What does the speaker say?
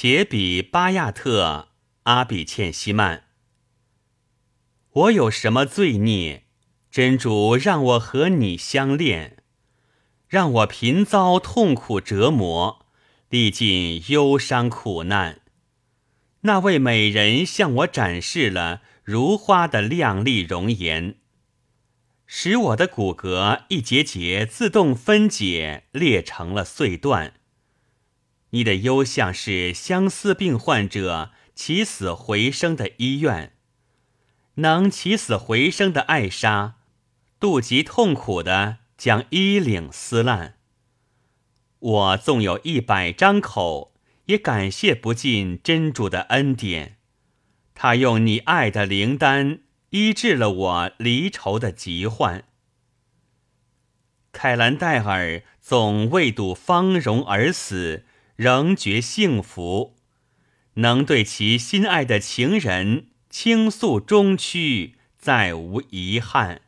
且比巴亚特阿比欠西曼。我有什么罪孽？真主让我和你相恋，让我频遭痛苦折磨，历尽忧伤苦难。那位美人向我展示了如花的靓丽容颜，使我的骨骼一节节自动分解，裂成了碎段。你的幽像是相思病患者起死回生的医院，能起死回生的艾莎，肚脐痛苦的将衣领撕烂。我纵有一百张口，也感谢不尽真主的恩典。他用你爱的灵丹医治了我离愁的疾患。凯兰戴尔总为睹芳容而死。仍觉幸福，能对其心爱的情人倾诉衷曲，再无遗憾。